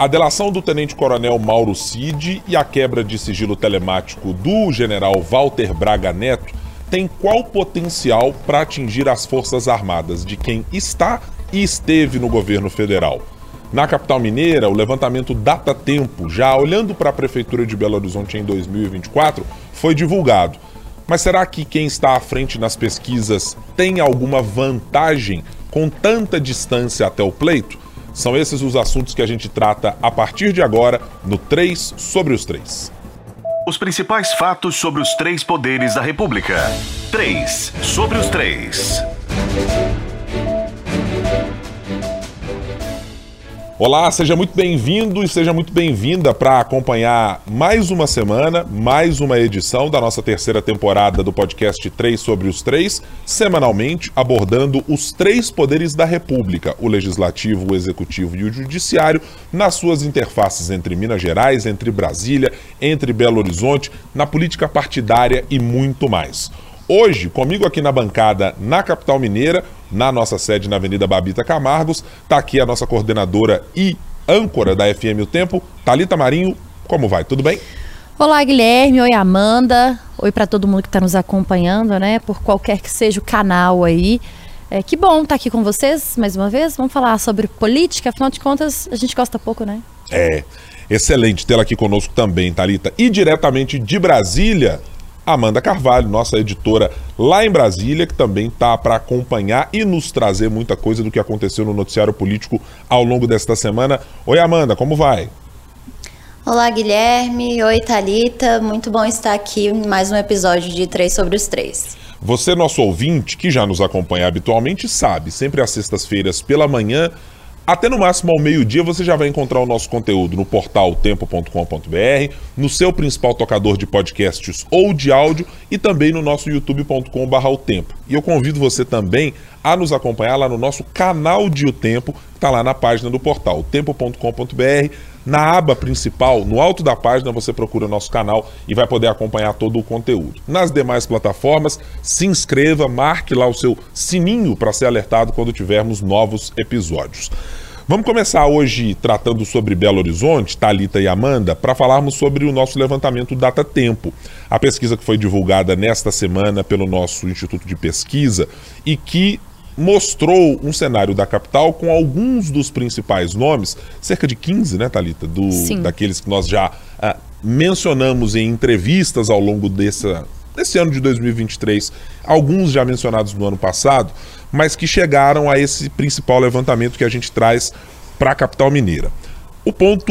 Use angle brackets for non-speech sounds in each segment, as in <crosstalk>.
A delação do tenente-coronel Mauro Cid e a quebra de sigilo telemático do general Walter Braga Neto tem qual potencial para atingir as Forças Armadas de quem está e esteve no governo federal? Na capital mineira, o levantamento Data Tempo, já olhando para a Prefeitura de Belo Horizonte em 2024, foi divulgado. Mas será que quem está à frente nas pesquisas tem alguma vantagem com tanta distância até o pleito? São esses os assuntos que a gente trata a partir de agora no 3 sobre os 3. Os principais fatos sobre os três poderes da República. 3 sobre os 3. Olá, seja muito bem-vindo e seja muito bem-vinda para acompanhar mais uma semana, mais uma edição da nossa terceira temporada do podcast 3 sobre os 3, semanalmente abordando os três poderes da República, o Legislativo, o Executivo e o Judiciário, nas suas interfaces entre Minas Gerais, entre Brasília, entre Belo Horizonte, na política partidária e muito mais. Hoje, comigo aqui na bancada, na capital mineira, na nossa sede na Avenida Babita Camargos, está aqui a nossa coordenadora e âncora da FM O Tempo, Talita Marinho. Como vai? Tudo bem? Olá, Guilherme. Oi, Amanda. Oi para todo mundo que está nos acompanhando, né? Por qualquer que seja o canal aí. É, que bom estar tá aqui com vocês mais uma vez. Vamos falar sobre política, afinal de contas, a gente gosta pouco, né? É. Excelente tê-la aqui conosco também, Talita. E diretamente de Brasília, Amanda Carvalho, nossa editora lá em Brasília, que também está para acompanhar e nos trazer muita coisa do que aconteceu no noticiário político ao longo desta semana. Oi, Amanda, como vai? Olá, Guilherme. Oi, Talita. Muito bom estar aqui em mais um episódio de Três sobre os Três. Você, nosso ouvinte, que já nos acompanha habitualmente, sabe, sempre às sextas-feiras pela manhã, até no máximo ao meio-dia você já vai encontrar o nosso conteúdo no portal tempo.com.br, no seu principal tocador de podcasts ou de áudio e também no nosso youtube.com.br o tempo. E eu convido você também a nos acompanhar lá no nosso canal de O Tempo, está lá na página do portal tempo.com.br na aba principal, no alto da página, você procura nosso canal e vai poder acompanhar todo o conteúdo. Nas demais plataformas, se inscreva, marque lá o seu sininho para ser alertado quando tivermos novos episódios. Vamos começar hoje tratando sobre Belo Horizonte, Talita e Amanda, para falarmos sobre o nosso levantamento Data Tempo. A pesquisa que foi divulgada nesta semana pelo nosso Instituto de Pesquisa e que mostrou um cenário da capital com alguns dos principais nomes, cerca de 15, né, Thalita? Do, daqueles que nós já ah, mencionamos em entrevistas ao longo dessa, desse ano de 2023, alguns já mencionados no ano passado, mas que chegaram a esse principal levantamento que a gente traz para a capital mineira. O ponto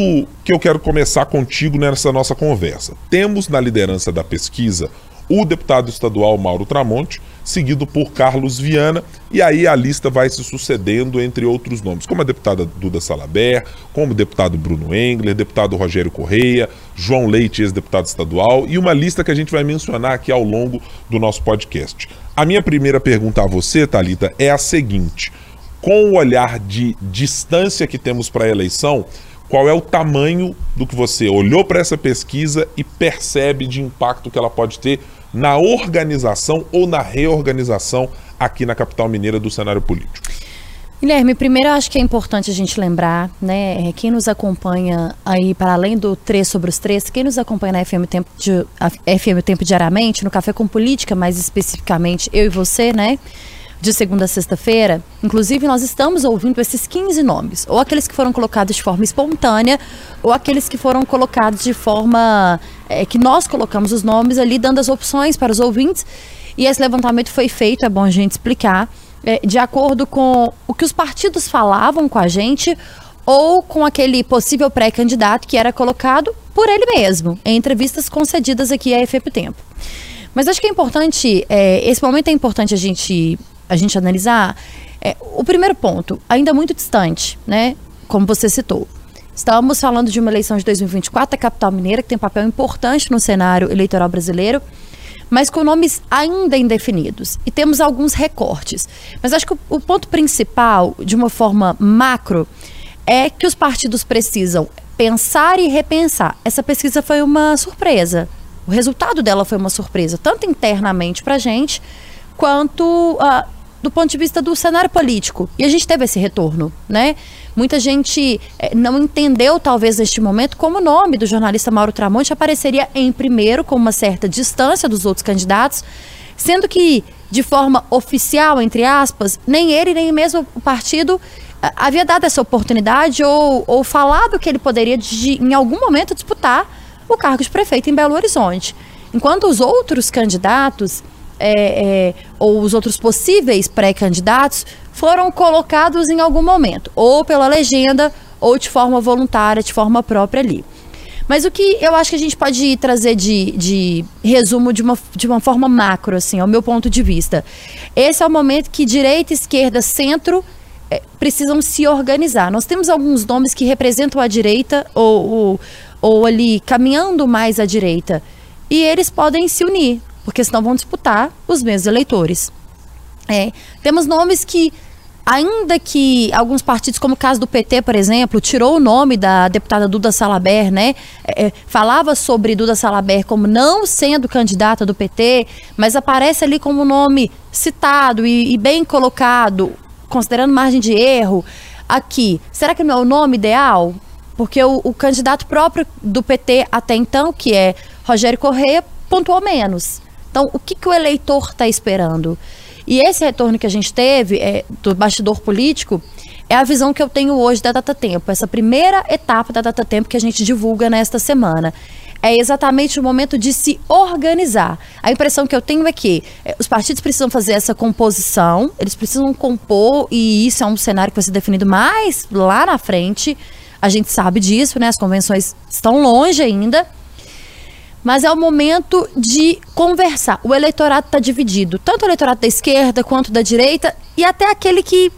que eu quero começar contigo nessa nossa conversa. Temos na liderança da pesquisa o deputado estadual Mauro Tramonte, seguido por Carlos Viana, e aí a lista vai se sucedendo entre outros nomes, como a deputada Duda Salaber, como o deputado Bruno Engler, deputado Rogério Correia, João Leite, ex-deputado estadual, e uma lista que a gente vai mencionar aqui ao longo do nosso podcast. A minha primeira pergunta a você, Talita, é a seguinte: com o olhar de distância que temos para a eleição, qual é o tamanho do que você olhou para essa pesquisa e percebe de impacto que ela pode ter na organização ou na reorganização aqui na capital mineira do cenário político? Guilherme, primeiro eu acho que é importante a gente lembrar, né, é, quem nos acompanha aí, para além do 3 sobre os 3, quem nos acompanha na FM Tempo, de, FM Tempo diariamente, no Café com Política, mais especificamente eu e você, né, de segunda a sexta-feira, inclusive nós estamos ouvindo esses 15 nomes, ou aqueles que foram colocados de forma espontânea, ou aqueles que foram colocados de forma é, que nós colocamos os nomes ali, dando as opções para os ouvintes. E esse levantamento foi feito, é bom a gente explicar, é, de acordo com o que os partidos falavam com a gente, ou com aquele possível pré-candidato que era colocado por ele mesmo, em entrevistas concedidas aqui à FP Tempo. Mas acho que é importante, é, esse momento é importante a gente a gente analisar, é, o primeiro ponto, ainda muito distante, né? Como você citou. Estamos falando de uma eleição de 2024 da capital mineira, que tem um papel importante no cenário eleitoral brasileiro, mas com nomes ainda indefinidos. E temos alguns recortes. Mas acho que o, o ponto principal, de uma forma macro, é que os partidos precisam pensar e repensar. Essa pesquisa foi uma surpresa. O resultado dela foi uma surpresa, tanto internamente para a gente, quanto uh, do ponto de vista do cenário político. E a gente teve esse retorno, né? Muita gente é, não entendeu, talvez, neste momento, como o nome do jornalista Mauro Tramonte apareceria em primeiro, com uma certa distância dos outros candidatos, sendo que, de forma oficial, entre aspas, nem ele, nem mesmo o partido havia dado essa oportunidade ou, ou falado que ele poderia, de, em algum momento, disputar o cargo de prefeito em Belo Horizonte. Enquanto os outros candidatos é, é, ou os outros possíveis pré-candidatos foram colocados em algum momento, ou pela legenda, ou de forma voluntária, de forma própria ali. Mas o que eu acho que a gente pode trazer de, de resumo de uma, de uma forma macro, assim, ao meu ponto de vista. Esse é o momento que direita, esquerda, centro é, precisam se organizar. Nós temos alguns nomes que representam a direita ou, ou, ou ali caminhando mais à direita. E eles podem se unir, porque senão vão disputar os mesmos eleitores. É, temos nomes que, ainda que alguns partidos, como o caso do PT, por exemplo, tirou o nome da deputada Duda Salaber, né? É, é, falava sobre Duda Salaber como não sendo candidata do PT, mas aparece ali como nome citado e, e bem colocado, considerando margem de erro. Aqui, será que não é o nome ideal? Porque o, o candidato próprio do PT até então, que é Rogério Correia, pontuou menos. Então, o que, que o eleitor está esperando? E esse retorno que a gente teve é, do bastidor político é a visão que eu tenho hoje da Data Tempo, essa primeira etapa da Data Tempo que a gente divulga nesta semana. É exatamente o momento de se organizar. A impressão que eu tenho é que é, os partidos precisam fazer essa composição, eles precisam compor, e isso é um cenário que vai ser definido mais lá na frente. A gente sabe disso, né? As convenções estão longe ainda mas é o momento de conversar. O eleitorado está dividido, tanto o eleitorado da esquerda quanto da direita e até aquele que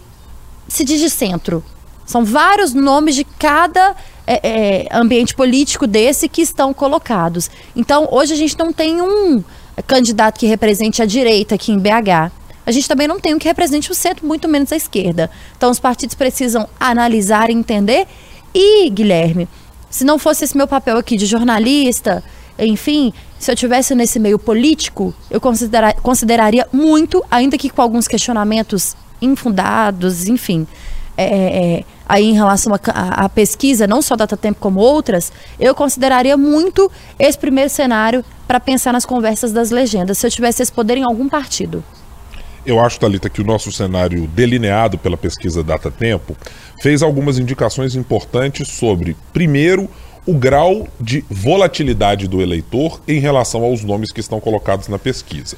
se diz de centro. São vários nomes de cada é, é, ambiente político desse que estão colocados. Então, hoje a gente não tem um candidato que represente a direita aqui em BH. A gente também não tem um que represente o centro, muito menos a esquerda. Então, os partidos precisam analisar e entender. E, Guilherme, se não fosse esse meu papel aqui de jornalista, enfim, se eu tivesse nesse meio político, eu considera consideraria muito, ainda que com alguns questionamentos infundados, enfim. É, é, é aí em relação à pesquisa, não só Data Tempo como outras, eu consideraria muito esse primeiro cenário para pensar nas conversas das legendas, se eu tivesse esse poder em algum partido. Eu acho, Thalita, que o nosso cenário delineado pela pesquisa Data Tempo fez algumas indicações importantes sobre, primeiro, o grau de volatilidade do eleitor em relação aos nomes que estão colocados na pesquisa.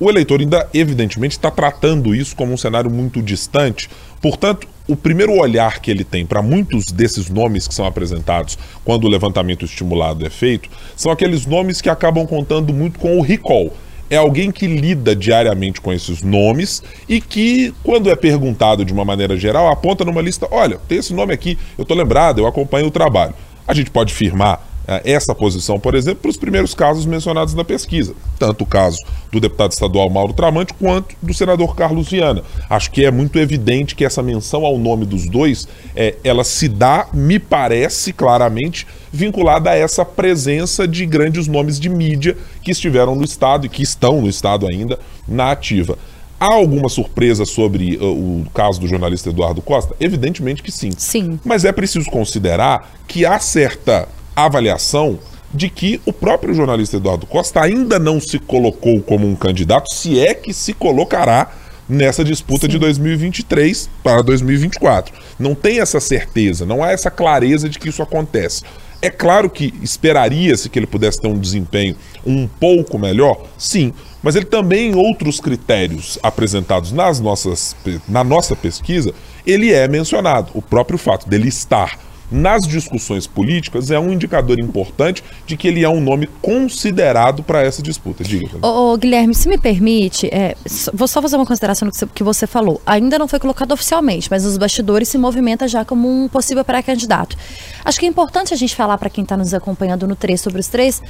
O eleitor ainda, evidentemente, está tratando isso como um cenário muito distante, portanto, o primeiro olhar que ele tem para muitos desses nomes que são apresentados quando o levantamento estimulado é feito são aqueles nomes que acabam contando muito com o recall. É alguém que lida diariamente com esses nomes e que, quando é perguntado de uma maneira geral, aponta numa lista: olha, tem esse nome aqui, eu estou lembrado, eu acompanho o trabalho. A gente pode firmar uh, essa posição, por exemplo, para os primeiros casos mencionados na pesquisa, tanto o caso do deputado estadual Mauro Tramante quanto do senador Carlos Viana. Acho que é muito evidente que essa menção ao nome dos dois, é, ela se dá, me parece claramente, vinculada a essa presença de grandes nomes de mídia que estiveram no Estado e que estão no Estado ainda na ativa. Há alguma surpresa sobre uh, o caso do jornalista Eduardo Costa? Evidentemente que sim. Sim. Mas é preciso considerar que há certa avaliação de que o próprio jornalista Eduardo Costa ainda não se colocou como um candidato, se é que se colocará nessa disputa Sim. de 2023 para 2024. Não tem essa certeza, não há essa clareza de que isso acontece. É claro que esperaria-se que ele pudesse ter um desempenho um pouco melhor, sim, mas ele também, em outros critérios apresentados nas nossas, na nossa pesquisa, ele é mencionado. O próprio fato dele estar nas discussões políticas é um indicador importante de que ele é um nome considerado para essa disputa. Diga. Ô, ô, Guilherme, se me permite, é, vou só fazer uma consideração no que você falou. Ainda não foi colocado oficialmente, mas os bastidores se movimenta já como um possível pré-candidato. Acho que é importante a gente falar para quem está nos acompanhando no 3 sobre os 3,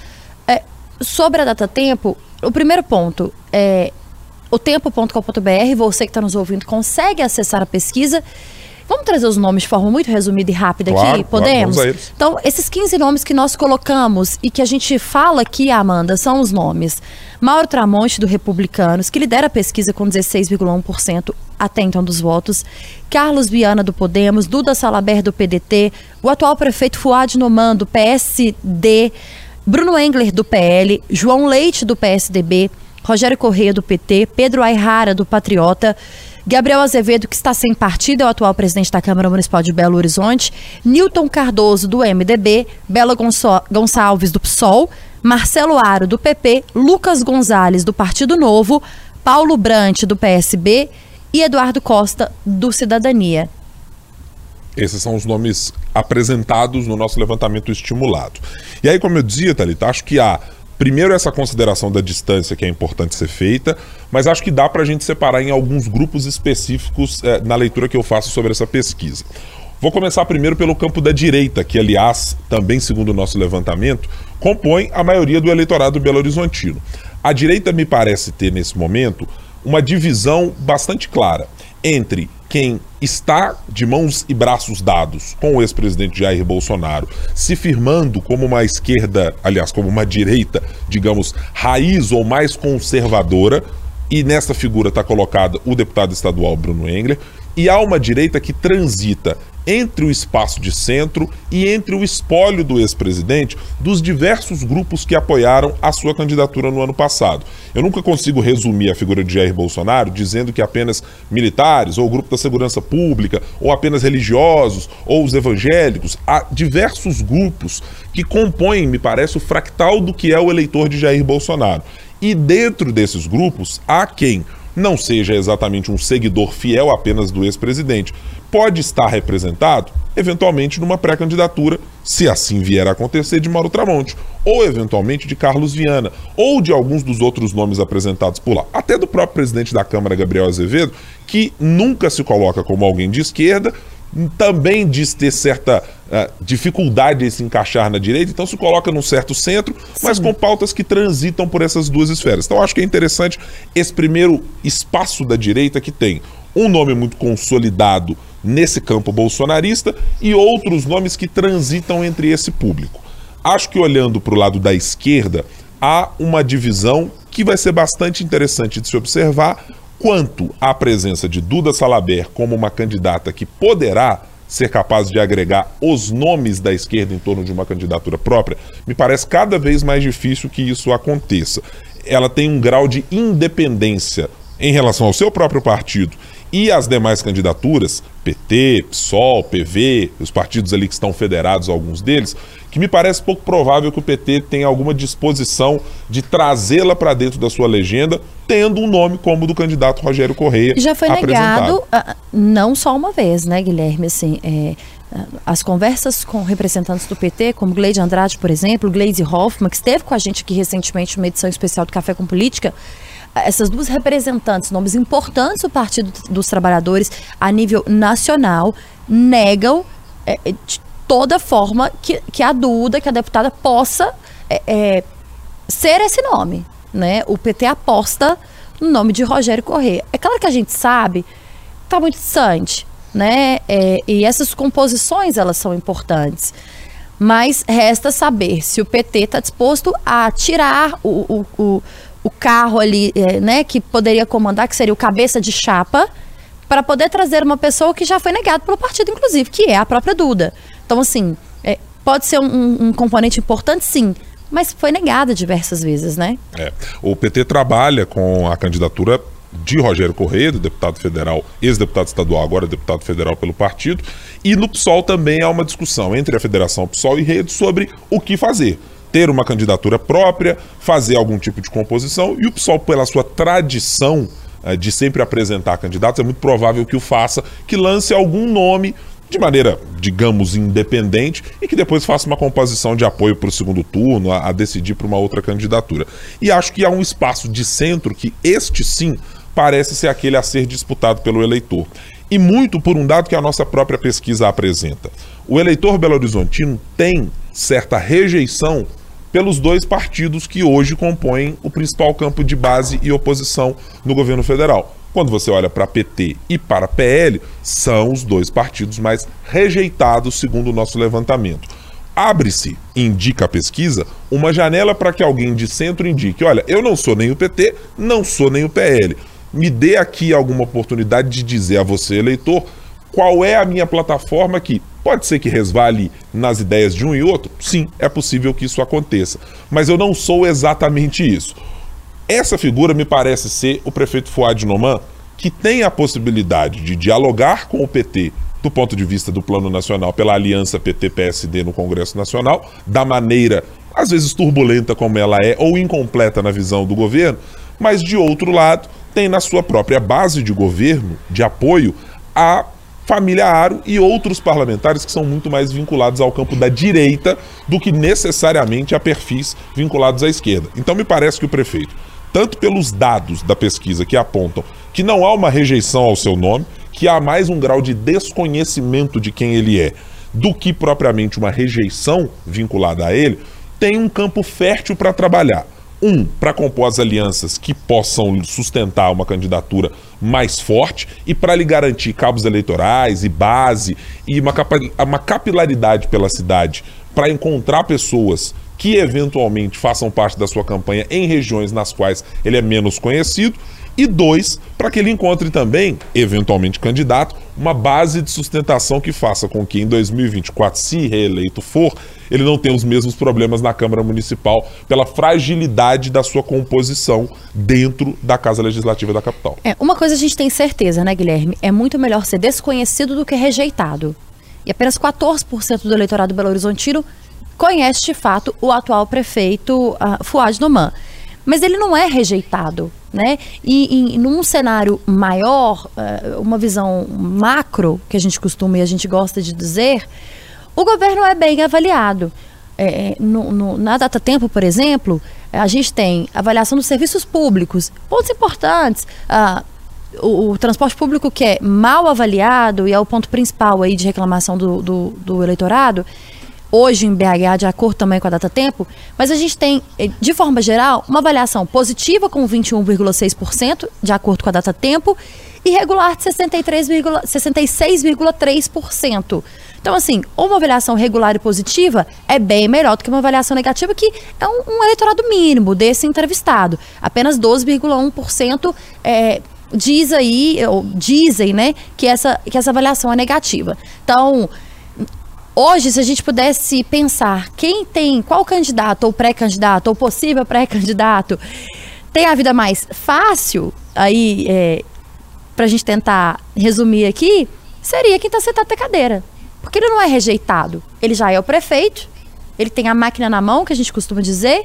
é, sobre a data tempo, o primeiro ponto é o tempo.com.br, você que está nos ouvindo consegue acessar a pesquisa Vamos trazer os nomes de forma muito resumida e rápida Claro, aqui? claro, Podemos? eles. Então, esses 15 nomes que nós colocamos e que a gente fala aqui, Amanda, são os nomes. Mauro Tramonte, do Republicanos, que lidera a pesquisa com 16,1% até então dos votos. Carlos Viana, do Podemos. Duda Salaber, do PDT. O atual prefeito Fuad Noman, do PSD. Bruno Engler, do PL. João Leite, do PSDB. Rogério Correia, do PT. Pedro Ayrara, do Patriota. Gabriel Azevedo, que está sem partido, é o atual presidente da Câmara Municipal de Belo Horizonte. Newton Cardoso, do MDB. Bela Gonçalves, do PSOL. Marcelo Aro, do PP. Lucas Gonzalez, do Partido Novo. Paulo Brant, do PSB. E Eduardo Costa, do Cidadania. Esses são os nomes apresentados no nosso levantamento estimulado. E aí, como eu dizia, Thalita, acho que há primeiro essa consideração da distância que é importante ser feita, mas acho que dá para a gente separar em alguns grupos específicos eh, na leitura que eu faço sobre essa pesquisa. Vou começar primeiro pelo campo da direita, que, aliás, também segundo o nosso levantamento, compõe a maioria do eleitorado belo-horizontino. A direita me parece ter, nesse momento, uma divisão bastante clara entre quem está de mãos e braços dados com o ex-presidente Jair Bolsonaro, se firmando como uma esquerda, aliás, como uma direita, digamos, raiz ou mais conservadora, e nessa figura está colocado o deputado estadual Bruno Engler, e há uma direita que transita entre o espaço de centro e entre o espólio do ex-presidente dos diversos grupos que apoiaram a sua candidatura no ano passado. Eu nunca consigo resumir a figura de Jair Bolsonaro dizendo que apenas militares, ou o grupo da segurança pública, ou apenas religiosos, ou os evangélicos. Há diversos grupos que compõem, me parece, o fractal do que é o eleitor de Jair Bolsonaro. E dentro desses grupos há quem não seja exatamente um seguidor fiel apenas do ex-presidente, pode estar representado, eventualmente, numa pré-candidatura, se assim vier a acontecer, de Mauro Tramonte, ou eventualmente de Carlos Viana, ou de alguns dos outros nomes apresentados por lá, até do próprio presidente da Câmara, Gabriel Azevedo, que nunca se coloca como alguém de esquerda, também diz ter certa uh, dificuldade em se encaixar na direita, então se coloca num certo centro, mas com pautas que transitam por essas duas esferas. Então acho que é interessante esse primeiro espaço da direita que tem um nome muito consolidado nesse campo bolsonarista e outros nomes que transitam entre esse público. Acho que olhando para o lado da esquerda, há uma divisão que vai ser bastante interessante de se observar quanto à presença de Duda Salaber como uma candidata que poderá ser capaz de agregar os nomes da esquerda em torno de uma candidatura própria, me parece cada vez mais difícil que isso aconteça. Ela tem um grau de independência em relação ao seu próprio partido e as demais candidaturas, PT, PSOL, PV, os partidos ali que estão federados, alguns deles, que me parece pouco provável que o PT tenha alguma disposição de trazê-la para dentro da sua legenda, tendo um nome como o do candidato Rogério Correia. Já foi negado, ah, não só uma vez, né, Guilherme? Assim, é, as conversas com representantes do PT, como Gleide Andrade, por exemplo, Gleide Hoffmann, que esteve com a gente aqui recentemente numa edição especial do Café com Política, essas duas representantes, nomes importantes do Partido dos Trabalhadores a nível nacional, negam é, de toda forma que, que a Duda, que a deputada, possa é, é, ser esse nome. Né? O PT aposta no nome de Rogério Corrêa. É claro que a gente sabe, está muito distante, né? É, e essas composições elas são importantes. Mas resta saber se o PT está disposto a tirar o, o, o, o carro ali, é, né, que poderia comandar, que seria o cabeça de chapa, para poder trazer uma pessoa que já foi negada pelo partido, inclusive, que é a própria Duda. Então, assim, é, pode ser um, um componente importante, sim, mas foi negada diversas vezes, né? É. O PT trabalha com a candidatura de Rogério Correia, do deputado federal, ex-deputado estadual, agora deputado federal pelo partido, e no PSOL também há uma discussão entre a Federação PSOL e Rede sobre o que fazer. Ter uma candidatura própria, fazer algum tipo de composição, e o PSOL, pela sua tradição eh, de sempre apresentar candidatos, é muito provável que o faça, que lance algum nome de maneira, digamos, independente e que depois faça uma composição de apoio para o segundo turno, a, a decidir para uma outra candidatura. E acho que há um espaço de centro que este sim parece ser aquele a ser disputado pelo eleitor. E muito por um dado que a nossa própria pesquisa apresenta. O eleitor belo-horizontino tem certa rejeição pelos dois partidos que hoje compõem o principal campo de base e oposição no governo federal. Quando você olha para PT e para PL, são os dois partidos mais rejeitados, segundo o nosso levantamento. Abre-se, indica a pesquisa, uma janela para que alguém de centro indique: olha, eu não sou nem o PT, não sou nem o PL. Me dê aqui alguma oportunidade de dizer a você, eleitor, qual é a minha plataforma que pode ser que resvale nas ideias de um e outro? Sim, é possível que isso aconteça. Mas eu não sou exatamente isso. Essa figura me parece ser o prefeito Fuad Noman, que tem a possibilidade de dialogar com o PT do ponto de vista do Plano Nacional pela aliança PT-PSD no Congresso Nacional, da maneira às vezes turbulenta como ela é ou incompleta na visão do governo, mas de outro lado, tem na sua própria base de governo, de apoio, a família Aro e outros parlamentares que são muito mais vinculados ao campo da direita do que necessariamente a perfis vinculados à esquerda. Então me parece que o prefeito tanto pelos dados da pesquisa que apontam que não há uma rejeição ao seu nome, que há mais um grau de desconhecimento de quem ele é, do que propriamente uma rejeição vinculada a ele, tem um campo fértil para trabalhar. Um, para compor as alianças que possam sustentar uma candidatura mais forte e para lhe garantir cabos eleitorais e base e uma, uma capilaridade pela cidade para encontrar pessoas que eventualmente façam parte da sua campanha em regiões nas quais ele é menos conhecido. E dois, para que ele encontre também, eventualmente candidato, uma base de sustentação que faça com que em 2024, se reeleito for, ele não tenha os mesmos problemas na Câmara Municipal pela fragilidade da sua composição dentro da Casa Legislativa da capital. É, uma coisa a gente tem certeza, né, Guilherme? É muito melhor ser desconhecido do que rejeitado. E apenas 14% do eleitorado Belo Horizontino conhece de fato o atual prefeito uh, Fuad Noman. Mas ele não é rejeitado, né? E, e num cenário maior, uh, uma visão macro, que a gente costuma e a gente gosta de dizer, o governo é bem avaliado. É, no, no, na data tempo, por exemplo, a gente tem avaliação dos serviços públicos, pontos importantes. Uh, o, o, transporte público que é mal avaliado e é o ponto principal aí de reclamação do, do, do eleitorado hoje em BH, de acordo também com a data tempo, mas a gente tem, eh, de forma geral, uma avaliação positiva com 21,6%, de acordo com a data tempo, e regular de 66,3%. Então, assim, uma avaliação regular e positiva é bem melhor do que uma avaliação negativa, que é um, um eleitorado mínimo desse entrevistado. Apenas 12,1% é, diz aí, ou dizem, né, que essa, que essa avaliação é negativa. Então, Hoje, se a gente pudesse pensar quem tem, qual candidato ou pré-candidato ou possível pré-candidato tem a vida mais fácil, aí, é, para a gente tentar resumir aqui, seria quem está sentado na cadeira. Porque ele não é rejeitado. Ele já é o prefeito, ele tem a máquina na mão, que a gente costuma dizer,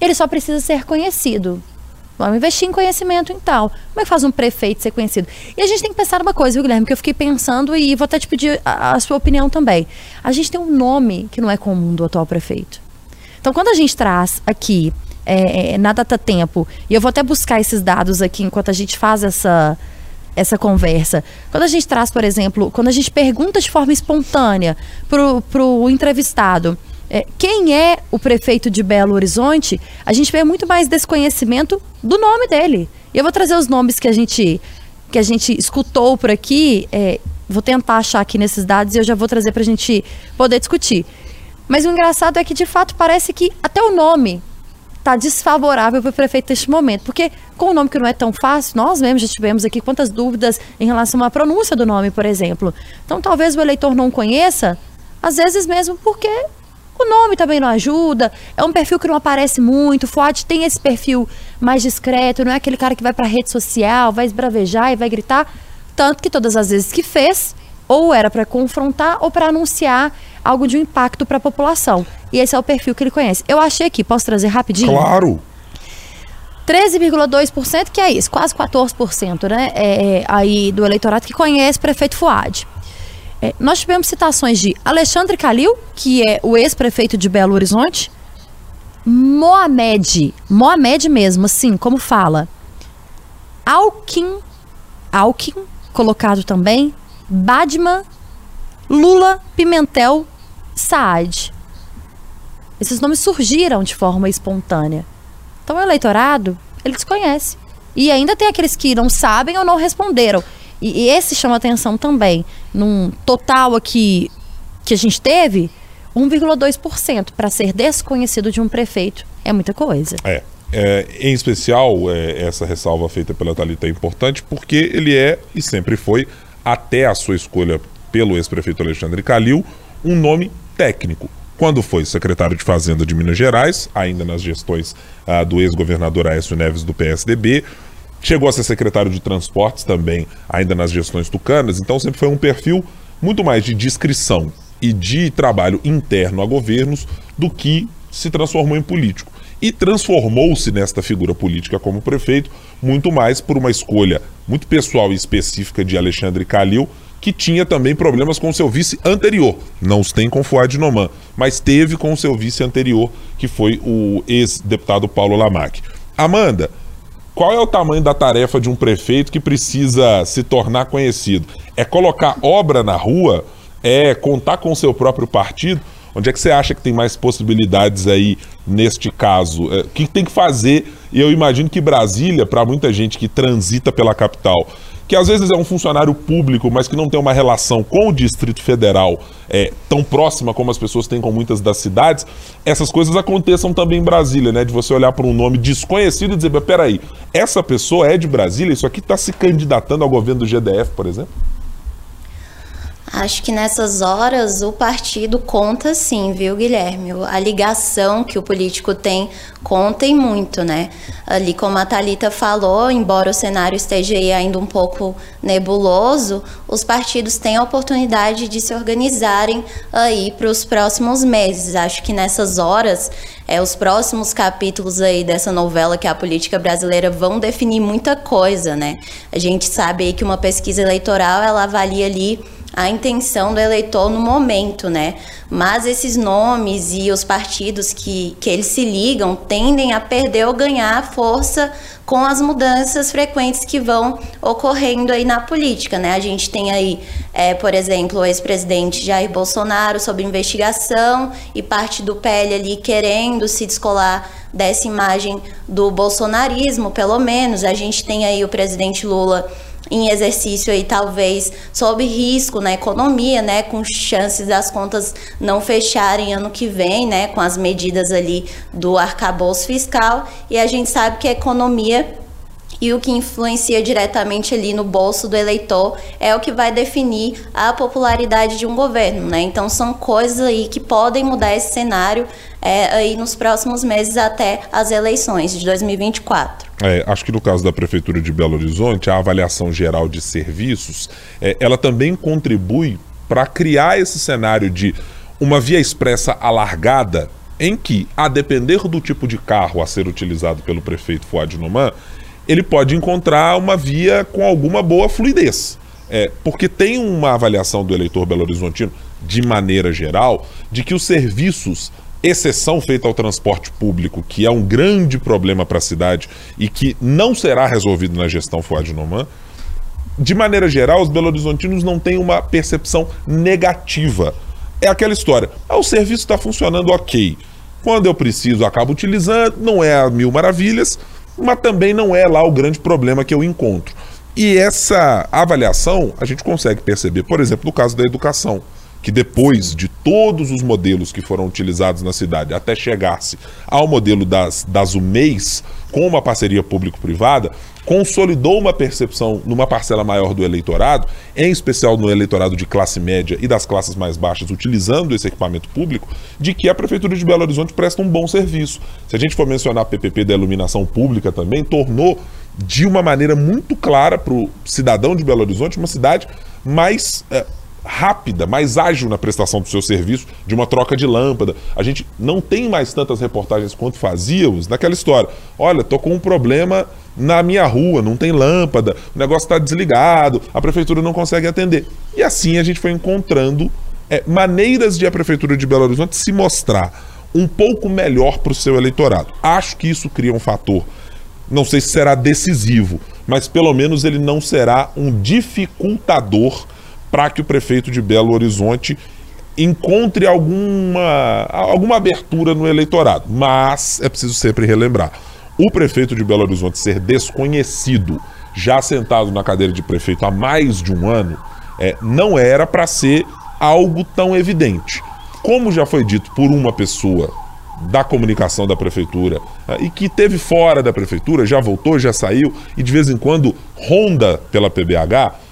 ele só precisa ser conhecido. Vamos investir em conhecimento então. Como é que faz um prefeito ser conhecido? E a gente tem que pensar numa coisa, viu, Guilherme? Que eu fiquei pensando e vou até te pedir a, a sua opinião também. A gente tem um nome que não é comum do atual prefeito. Então, quando a gente traz aqui é, é, na data tempo, e eu vou até buscar esses dados aqui enquanto a gente faz essa, essa conversa. Quando a gente traz, por exemplo, quando a gente pergunta de forma espontânea para o entrevistado é, quem é o prefeito de Belo Horizonte, a gente vê muito mais desconhecimento do nome dele. E eu vou trazer os nomes que a gente, que a gente escutou por aqui, é, vou tentar achar aqui nesses dados e eu já vou trazer para a gente poder discutir. Mas o engraçado é que, de fato, parece que até o nome está desfavorável para o prefeito neste momento. Porque com o nome que não é tão fácil, nós mesmos já tivemos aqui quantas dúvidas em relação à pronúncia do nome, por exemplo. Então talvez o eleitor não conheça, às vezes mesmo porque o nome também não ajuda, é um perfil que não aparece muito. O Fuad tem esse perfil mais discreto, não é aquele cara que vai para rede social, vai esbravejar e vai gritar. Tanto que todas as vezes que fez, ou era para confrontar ou para anunciar algo de um impacto para a população. E esse é o perfil que ele conhece. Eu achei aqui, posso trazer rapidinho? Claro! 13,2%, que é isso, quase 14%, né? É, é, aí do eleitorado que conhece prefeito Fuad. É, nós tivemos citações de Alexandre Calil, que é o ex-prefeito de Belo Horizonte, Mohamed, Mohamed mesmo, assim, como fala, Alkin, Alkin, colocado também, Badman, Lula, Pimentel, Saad. Esses nomes surgiram de forma espontânea. Então o eleitorado, ele desconhece. E ainda tem aqueles que não sabem ou não responderam. E, e esse chama atenção também. Num total aqui que a gente teve, 1,2% para ser desconhecido de um prefeito é muita coisa. É. É, em especial, é, essa ressalva feita pela Thalita é importante porque ele é, e sempre foi, até a sua escolha pelo ex-prefeito Alexandre Calil, um nome técnico. Quando foi secretário de Fazenda de Minas Gerais, ainda nas gestões ah, do ex-governador Aécio Neves do PSDB, chegou a ser secretário de Transportes também, ainda nas gestões tucanas, então sempre foi um perfil muito mais de discrição e de trabalho interno a governos do que se transformou em político. E transformou-se nesta figura política como prefeito, muito mais por uma escolha muito pessoal e específica de Alexandre Calil, que tinha também problemas com seu vice anterior. Não os tem com Fuad Noman, mas teve com o seu vice anterior, que foi o ex-deputado Paulo Lamac. Amanda, qual é o tamanho da tarefa de um prefeito que precisa se tornar conhecido? É colocar obra na rua? É contar com o seu próprio partido? Onde é que você acha que tem mais possibilidades aí neste caso? É, o que tem que fazer? E eu imagino que Brasília, para muita gente que transita pela capital, que às vezes é um funcionário público, mas que não tem uma relação com o Distrito Federal é, tão próxima como as pessoas têm com muitas das cidades, essas coisas aconteçam também em Brasília, né? De você olhar para um nome desconhecido e dizer, peraí, essa pessoa é de Brasília, isso aqui está se candidatando ao governo do GDF, por exemplo? Acho que nessas horas o partido conta sim, viu, Guilherme? A ligação que o político tem conta e muito, né? Ali, como a Thalita falou, embora o cenário esteja ainda um pouco nebuloso, os partidos têm a oportunidade de se organizarem aí para os próximos meses. Acho que nessas horas, é, os próximos capítulos aí dessa novela que é a política brasileira vão definir muita coisa, né? A gente sabe aí que uma pesquisa eleitoral, ela avalia ali a intenção do eleitor no momento, né? Mas esses nomes e os partidos que, que eles se ligam tendem a perder ou ganhar força com as mudanças frequentes que vão ocorrendo aí na política, né? A gente tem aí, é, por exemplo, o ex-presidente Jair Bolsonaro sob investigação e parte do PL ali querendo se descolar dessa imagem do bolsonarismo, pelo menos. A gente tem aí o presidente Lula em exercício aí talvez sob risco na economia, né, com chances das contas não fecharem ano que vem, né, com as medidas ali do arcabouço fiscal, e a gente sabe que a economia e o que influencia diretamente ali no bolso do eleitor é o que vai definir a popularidade de um governo, né? Então são coisas aí que podem mudar esse cenário é, aí nos próximos meses até as eleições de 2024. É, acho que no caso da Prefeitura de Belo Horizonte, a avaliação geral de serviços, é, ela também contribui para criar esse cenário de uma via expressa alargada em que, a depender do tipo de carro a ser utilizado pelo prefeito Fuad Noman, ele pode encontrar uma via com alguma boa fluidez. É, porque tem uma avaliação do eleitor belo-horizontino, de maneira geral, de que os serviços, exceção feita ao transporte público, que é um grande problema para a cidade e que não será resolvido na gestão Fuad Noman, de maneira geral, os belo-horizontinos não têm uma percepção negativa. É aquela história, ah, o serviço está funcionando ok. Quando eu preciso, acabo utilizando, não é a mil maravilhas, mas também não é lá o grande problema que eu encontro. E essa avaliação a gente consegue perceber, por exemplo, no caso da educação, que depois de todos os modelos que foram utilizados na cidade até chegar-se ao modelo das, das UMEIs, com uma parceria público-privada, consolidou uma percepção numa parcela maior do eleitorado, em especial no eleitorado de classe média e das classes mais baixas, utilizando esse equipamento público, de que a Prefeitura de Belo Horizonte presta um bom serviço. Se a gente for mencionar a PPP da iluminação pública também, tornou de uma maneira muito clara para o cidadão de Belo Horizonte uma cidade mais. É, rápida, mais ágil na prestação do seu serviço, de uma troca de lâmpada. A gente não tem mais tantas reportagens quanto fazíamos naquela história. Olha, tô com um problema na minha rua, não tem lâmpada, o negócio está desligado, a prefeitura não consegue atender. E assim a gente foi encontrando é, maneiras de a prefeitura de Belo Horizonte se mostrar um pouco melhor para o seu eleitorado. Acho que isso cria um fator, não sei se será decisivo, mas pelo menos ele não será um dificultador para que o prefeito de Belo Horizonte encontre alguma, alguma abertura no eleitorado. Mas é preciso sempre relembrar o prefeito de Belo Horizonte ser desconhecido, já sentado na cadeira de prefeito há mais de um ano, é, não era para ser algo tão evidente. Como já foi dito por uma pessoa da comunicação da prefeitura é, e que teve fora da prefeitura, já voltou, já saiu e de vez em quando ronda pela PBH,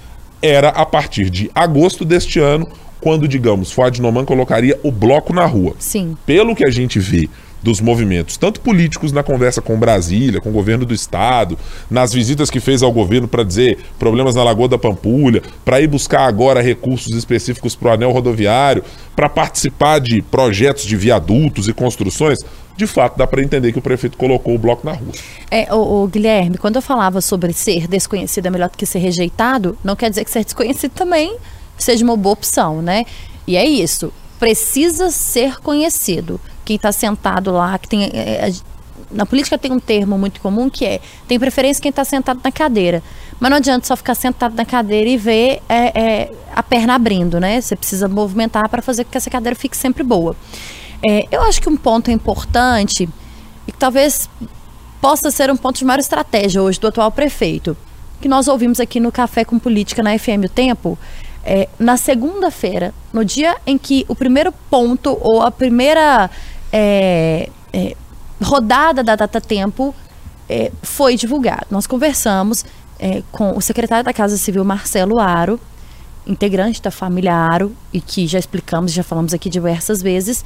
era a partir de agosto deste ano, quando, digamos, Fuad Noman colocaria o bloco na rua. Sim. Pelo que a gente vê dos movimentos, tanto políticos na conversa com Brasília, com o governo do estado, nas visitas que fez ao governo para dizer problemas na Lagoa da Pampulha, para ir buscar agora recursos específicos para o anel rodoviário, para participar de projetos de viadutos e construções, de fato dá para entender que o prefeito colocou o bloco na rua. É, o, Guilherme, quando eu falava sobre ser desconhecido é melhor do que ser rejeitado, não quer dizer que ser desconhecido também seja uma boa opção, né? E é isso. Precisa ser conhecido quem está sentado lá, que tem. É, é, na política tem um termo muito comum que é tem preferência quem está sentado na cadeira. Mas não adianta só ficar sentado na cadeira e ver é, é, a perna abrindo, né? Você precisa movimentar para fazer com que essa cadeira fique sempre boa. É, eu acho que um ponto importante, e que talvez possa ser um ponto de maior estratégia hoje do atual prefeito, que nós ouvimos aqui no Café com Política na FM O Tempo, é, na segunda-feira, no dia em que o primeiro ponto ou a primeira é, é, rodada da Data Tempo é, foi divulgado. Nós conversamos é, com o secretário da Casa Civil, Marcelo Aro, integrante da família Aro, e que já explicamos, já falamos aqui diversas vezes.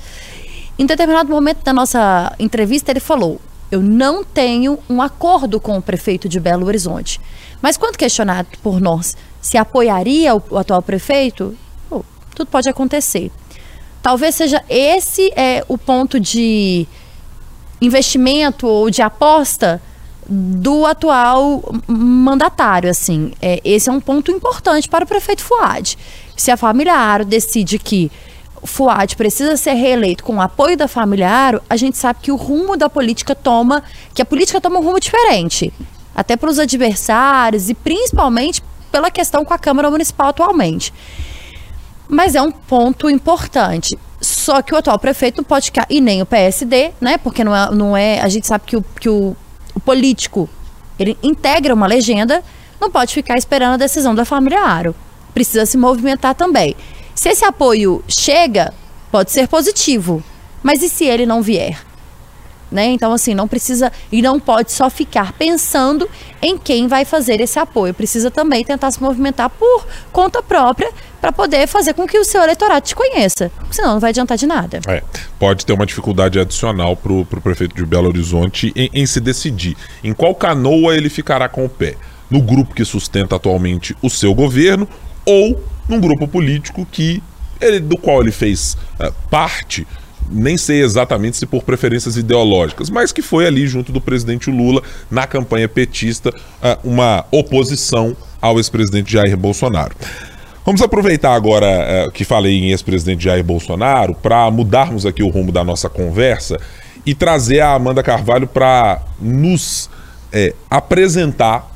Em determinado momento da nossa entrevista, ele falou: Eu não tenho um acordo com o prefeito de Belo Horizonte. Mas quando questionado por nós se apoiaria o, o atual prefeito, oh, tudo pode acontecer. Talvez seja esse é, o ponto de investimento ou de aposta do atual mandatário, assim. É, esse é um ponto importante para o prefeito Fuad. Se a família Aro decide que Fuad precisa ser reeleito com o apoio da família Aro, a gente sabe que o rumo da política toma, que a política toma um rumo diferente. Até para os adversários e principalmente pela questão com a Câmara Municipal atualmente. Mas é um ponto importante. Só que o atual prefeito não pode ficar, e nem o PSD, né? Porque não é. Não é a gente sabe que o, que o, o político ele integra uma legenda, não pode ficar esperando a decisão da família Aro. Precisa se movimentar também. Se esse apoio chega, pode ser positivo. Mas e se ele não vier? Né? Então, assim, não precisa e não pode só ficar pensando em quem vai fazer esse apoio. Precisa também tentar se movimentar por conta própria para poder fazer com que o seu eleitorado te conheça. Senão não vai adiantar de nada. É, pode ter uma dificuldade adicional para o prefeito de Belo Horizonte em, em se decidir em qual canoa ele ficará com o pé. No grupo que sustenta atualmente o seu governo ou num grupo político que ele, do qual ele fez uh, parte nem sei exatamente se por preferências ideológicas, mas que foi ali junto do presidente Lula na campanha petista ah, uma oposição ao ex-presidente Jair Bolsonaro. Vamos aproveitar agora eh, que falei em ex-presidente Jair Bolsonaro para mudarmos aqui o rumo da nossa conversa e trazer a Amanda Carvalho para nos é, apresentar.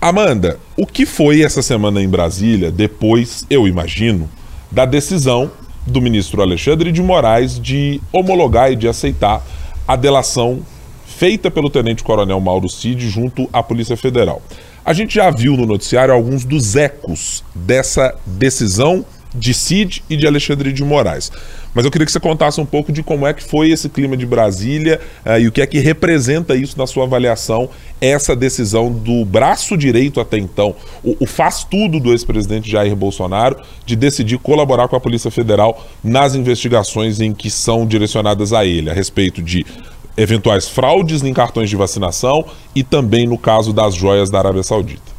Amanda, o que foi essa semana em Brasília depois, eu imagino, da decisão do ministro Alexandre de Moraes de homologar e de aceitar a delação feita pelo tenente-coronel Mauro Cid junto à Polícia Federal. A gente já viu no noticiário alguns dos ecos dessa decisão de Cid e de Alexandre de Moraes. Mas eu queria que você contasse um pouco de como é que foi esse clima de Brasília uh, e o que é que representa isso na sua avaliação, essa decisão do braço direito até então, o, o faz tudo do ex-presidente Jair Bolsonaro, de decidir colaborar com a Polícia Federal nas investigações em que são direcionadas a ele, a respeito de eventuais fraudes em cartões de vacinação e também no caso das joias da Arábia Saudita.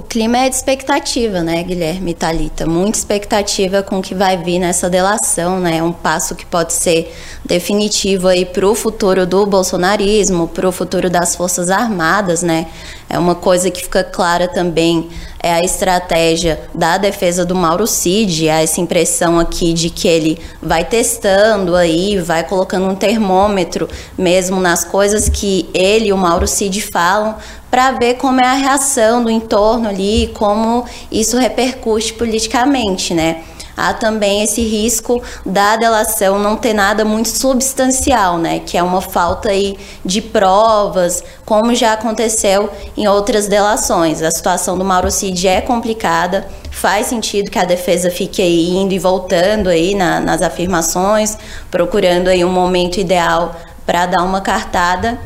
O clima é de expectativa, né, Guilherme e Thalita? Muita expectativa com o que vai vir nessa delação, né? Um passo que pode ser definitivo aí para o futuro do bolsonarismo, para o futuro das Forças Armadas, né? É uma coisa que fica clara também é a estratégia da defesa do Mauro Cid, há essa impressão aqui de que ele vai testando aí, vai colocando um termômetro mesmo nas coisas que ele e o Mauro Cid falam, para ver como é a reação do entorno ali, como isso repercute politicamente, né? há também esse risco da delação não ter nada muito substancial, né? Que é uma falta aí de provas, como já aconteceu em outras delações. A situação do Mauro Cid é complicada, faz sentido que a defesa fique aí indo e voltando aí na, nas afirmações, procurando aí um momento ideal para dar uma cartada.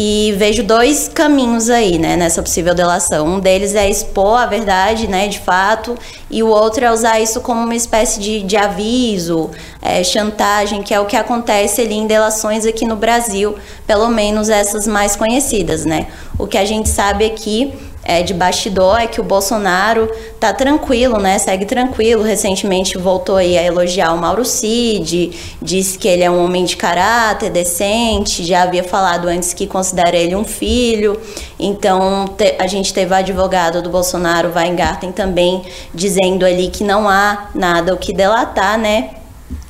E vejo dois caminhos aí, né, nessa possível delação. Um deles é expor a verdade, né, de fato, e o outro é usar isso como uma espécie de, de aviso, é, chantagem, que é o que acontece ali em delações aqui no Brasil, pelo menos essas mais conhecidas, né. O que a gente sabe aqui é, de bastidor é que o Bolsonaro tá tranquilo, né? Segue tranquilo. Recentemente voltou aí a elogiar o Mauro Cid, disse que ele é um homem de caráter, decente, já havia falado antes que considera ele um filho. Então te, a gente teve o advogado do Bolsonaro, Weingarten, também dizendo ali que não há nada o que delatar, né?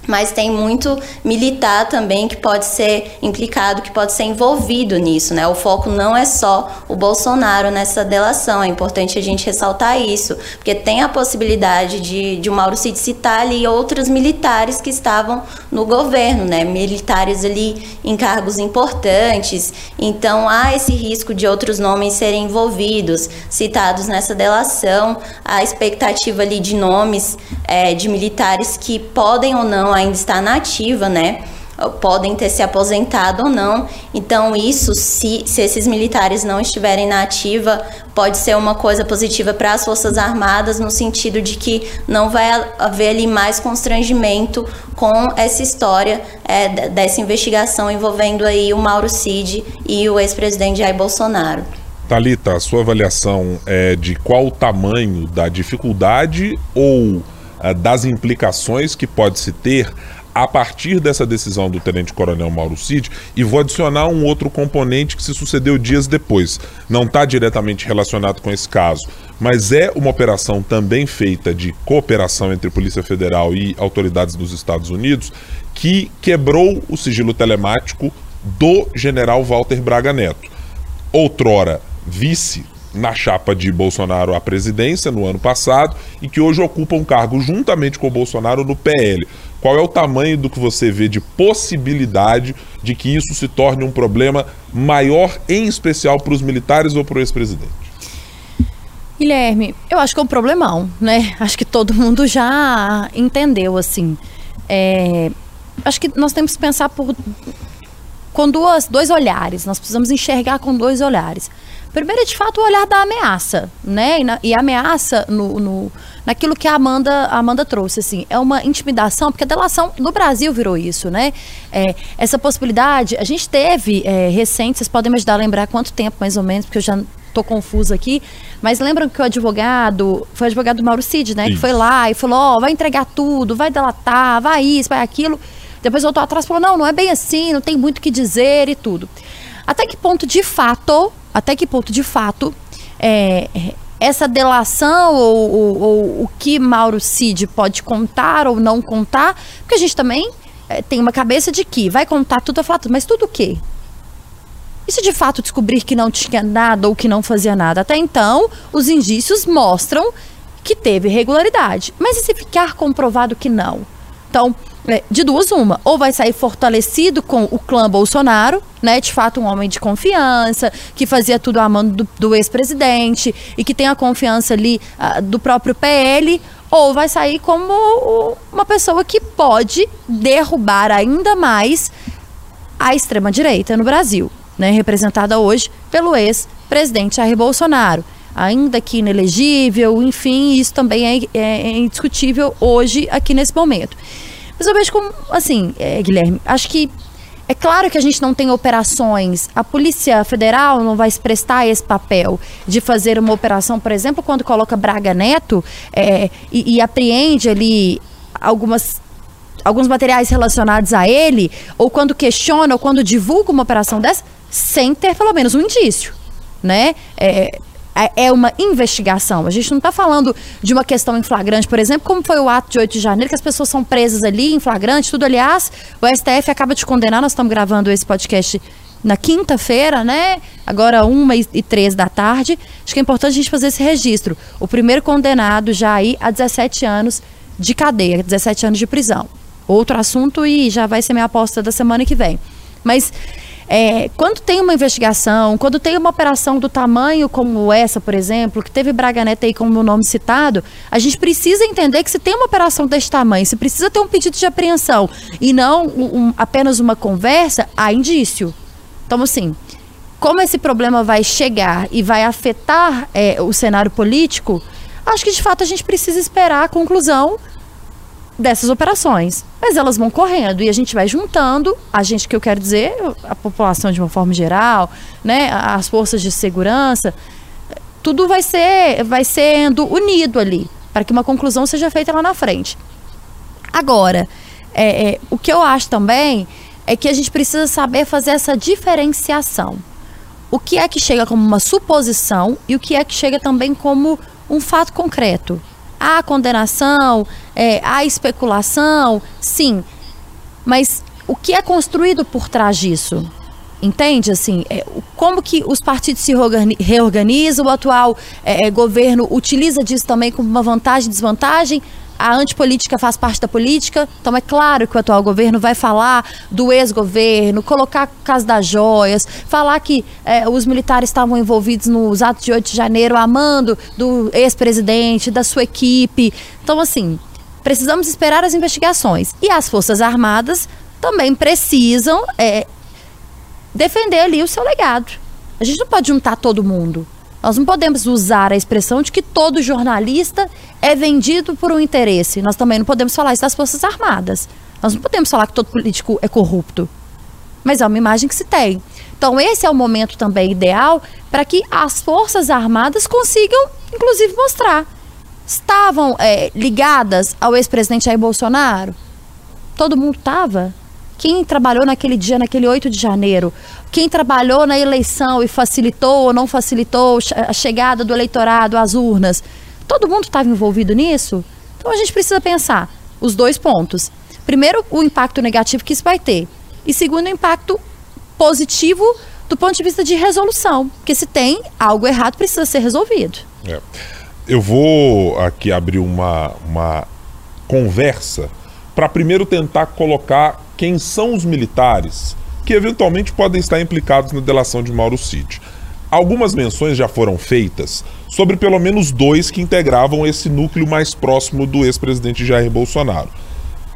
Mas tem muito militar também que pode ser implicado, que pode ser envolvido nisso, né? O foco não é só o Bolsonaro nessa delação, é importante a gente ressaltar isso, porque tem a possibilidade de, de o Mauro Cid citar ali outros militares que estavam no governo, né? Militares ali em cargos importantes, então há esse risco de outros nomes serem envolvidos, citados nessa delação, a expectativa ali de nomes é, de militares que podem ou não ainda está nativa, né? podem ter se aposentado ou não. Então, isso, se, se esses militares não estiverem na ativa, pode ser uma coisa positiva para as Forças Armadas, no sentido de que não vai haver ali mais constrangimento com essa história é, dessa investigação envolvendo aí o Mauro Cid e o ex-presidente Jair Bolsonaro. Talita, a sua avaliação é de qual o tamanho da dificuldade ou das implicações que pode se ter a partir dessa decisão do Tenente Coronel Mauro Cid e vou adicionar um outro componente que se sucedeu dias depois. Não está diretamente relacionado com esse caso, mas é uma operação também feita de cooperação entre Polícia Federal e autoridades dos Estados Unidos que quebrou o sigilo telemático do general Walter Braga Neto. Outrora vice na chapa de Bolsonaro à presidência no ano passado e que hoje ocupa um cargo juntamente com o Bolsonaro no PL. Qual é o tamanho do que você vê de possibilidade de que isso se torne um problema maior, em especial para os militares ou para o ex-presidente? Guilherme, eu acho que é um problemão, né? Acho que todo mundo já entendeu, assim. É, acho que nós temos que pensar por, com duas, dois olhares. Nós precisamos enxergar com dois olhares. Primeiro é de fato o olhar da ameaça, né? E, na, e ameaça no, no, naquilo que a Amanda, a Amanda trouxe, assim, é uma intimidação, porque a delação no Brasil virou isso, né? É, essa possibilidade, a gente teve é, recente, vocês podem me ajudar a lembrar quanto tempo mais ou menos, porque eu já tô confusa aqui, mas lembram que o advogado, foi o advogado do Mauro Cid, né? Isso. Que foi lá e falou, ó, oh, vai entregar tudo, vai delatar, vai isso, vai aquilo. Depois voltou atrás e falou, não, não é bem assim, não tem muito o que dizer e tudo. Até que ponto, de fato, até que ponto, de fato, é, essa delação ou, ou, ou, o que Mauro Cid pode contar ou não contar, porque a gente também é, tem uma cabeça de que vai contar tudo, falar tudo, mas tudo o quê? E se de fato descobrir que não tinha nada ou que não fazia nada? Até então, os indícios mostram que teve regularidade. Mas e se ficar comprovado que não? Então, é, de duas, uma. Ou vai sair fortalecido com o clã Bolsonaro, né? De fato, um homem de confiança, que fazia tudo a mão do, do ex-presidente e que tem a confiança ali uh, do próprio PL. Ou vai sair como uma pessoa que pode derrubar ainda mais a extrema-direita no Brasil, né? Representada hoje pelo ex-presidente Jair Bolsonaro ainda que inelegível, enfim, isso também é, é, é, indiscutível hoje, aqui nesse momento. Mas eu vejo como, assim, é, Guilherme, acho que é claro que a gente não tem operações. A Polícia Federal não vai se prestar esse papel de fazer uma operação, por exemplo, quando coloca Braga Neto é, e, e apreende ali algumas alguns materiais relacionados a ele, ou quando questiona, ou quando divulga uma operação dessa, sem ter pelo menos um indício, né? É, é, é uma investigação. A gente não está falando de uma questão em flagrante, por exemplo, como foi o ato de 8 de janeiro, que as pessoas são presas ali em flagrante, tudo. Aliás, o STF acaba de condenar, nós estamos gravando esse podcast na quinta-feira, né? Agora, uma e três da tarde. Acho que é importante a gente fazer esse registro. O primeiro condenado já aí há 17 anos de cadeia, 17 anos de prisão. Outro assunto e já vai ser minha aposta da semana que vem. Mas é, quando tem uma investigação, quando tem uma operação do tamanho como essa, por exemplo, que teve Braga Neto aí como o nome citado, a gente precisa entender que se tem uma operação desse tamanho, se precisa ter um pedido de apreensão e não um, apenas uma conversa, há indício. Então, assim, como esse problema vai chegar e vai afetar é, o cenário político, acho que de fato a gente precisa esperar a conclusão dessas operações. Mas elas vão correndo e a gente vai juntando, a gente que eu quero dizer, a população de uma forma geral, né, as forças de segurança, tudo vai ser vai sendo unido ali para que uma conclusão seja feita lá na frente. Agora, é, é, o que eu acho também é que a gente precisa saber fazer essa diferenciação. O que é que chega como uma suposição e o que é que chega também como um fato concreto. Há condenação, é, há especulação, sim. Mas o que é construído por trás disso? Entende? Assim, é, como que os partidos se reorganizam, o atual é, é, governo utiliza disso também como uma vantagem e desvantagem? A antipolítica faz parte da política, então é claro que o atual governo vai falar do ex-governo, colocar o caso das joias, falar que é, os militares estavam envolvidos nos atos de 8 de janeiro, amando do ex-presidente, da sua equipe. Então, assim, precisamos esperar as investigações. E as Forças Armadas também precisam é, defender ali o seu legado. A gente não pode juntar todo mundo. Nós não podemos usar a expressão de que todo jornalista é vendido por um interesse. Nós também não podemos falar isso das Forças Armadas. Nós não podemos falar que todo político é corrupto. Mas é uma imagem que se tem. Então, esse é o momento também ideal para que as Forças Armadas consigam, inclusive, mostrar. Estavam é, ligadas ao ex-presidente Jair Bolsonaro? Todo mundo estava? Quem trabalhou naquele dia, naquele 8 de janeiro? Quem trabalhou na eleição e facilitou ou não facilitou a chegada do eleitorado às urnas? Todo mundo estava envolvido nisso? Então a gente precisa pensar os dois pontos. Primeiro, o impacto negativo que isso vai ter. E segundo, o impacto positivo do ponto de vista de resolução. Porque se tem algo errado, precisa ser resolvido. É. Eu vou aqui abrir uma, uma conversa para primeiro tentar colocar quem são os militares que eventualmente podem estar implicados na delação de Mauro Cid. Algumas menções já foram feitas sobre pelo menos dois que integravam esse núcleo mais próximo do ex-presidente Jair Bolsonaro.